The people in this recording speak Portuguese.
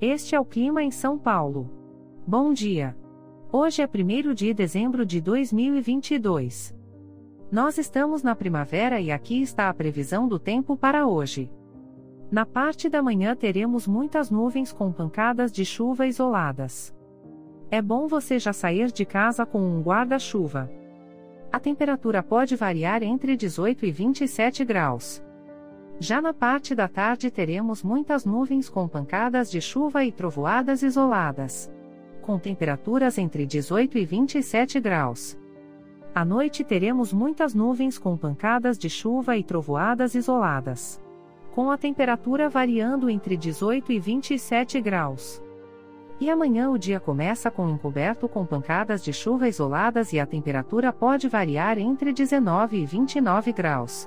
Este é o clima em São Paulo. Bom dia. Hoje é 1 de dezembro de 2022. Nós estamos na primavera e aqui está a previsão do tempo para hoje. Na parte da manhã teremos muitas nuvens com pancadas de chuva isoladas. É bom você já sair de casa com um guarda-chuva. A temperatura pode variar entre 18 e 27 graus. Já na parte da tarde teremos muitas nuvens com pancadas de chuva e trovoadas isoladas. Com temperaturas entre 18 e 27 graus. À noite teremos muitas nuvens com pancadas de chuva e trovoadas isoladas. Com a temperatura variando entre 18 e 27 graus. E amanhã o dia começa com encoberto com pancadas de chuva isoladas e a temperatura pode variar entre 19 e 29 graus.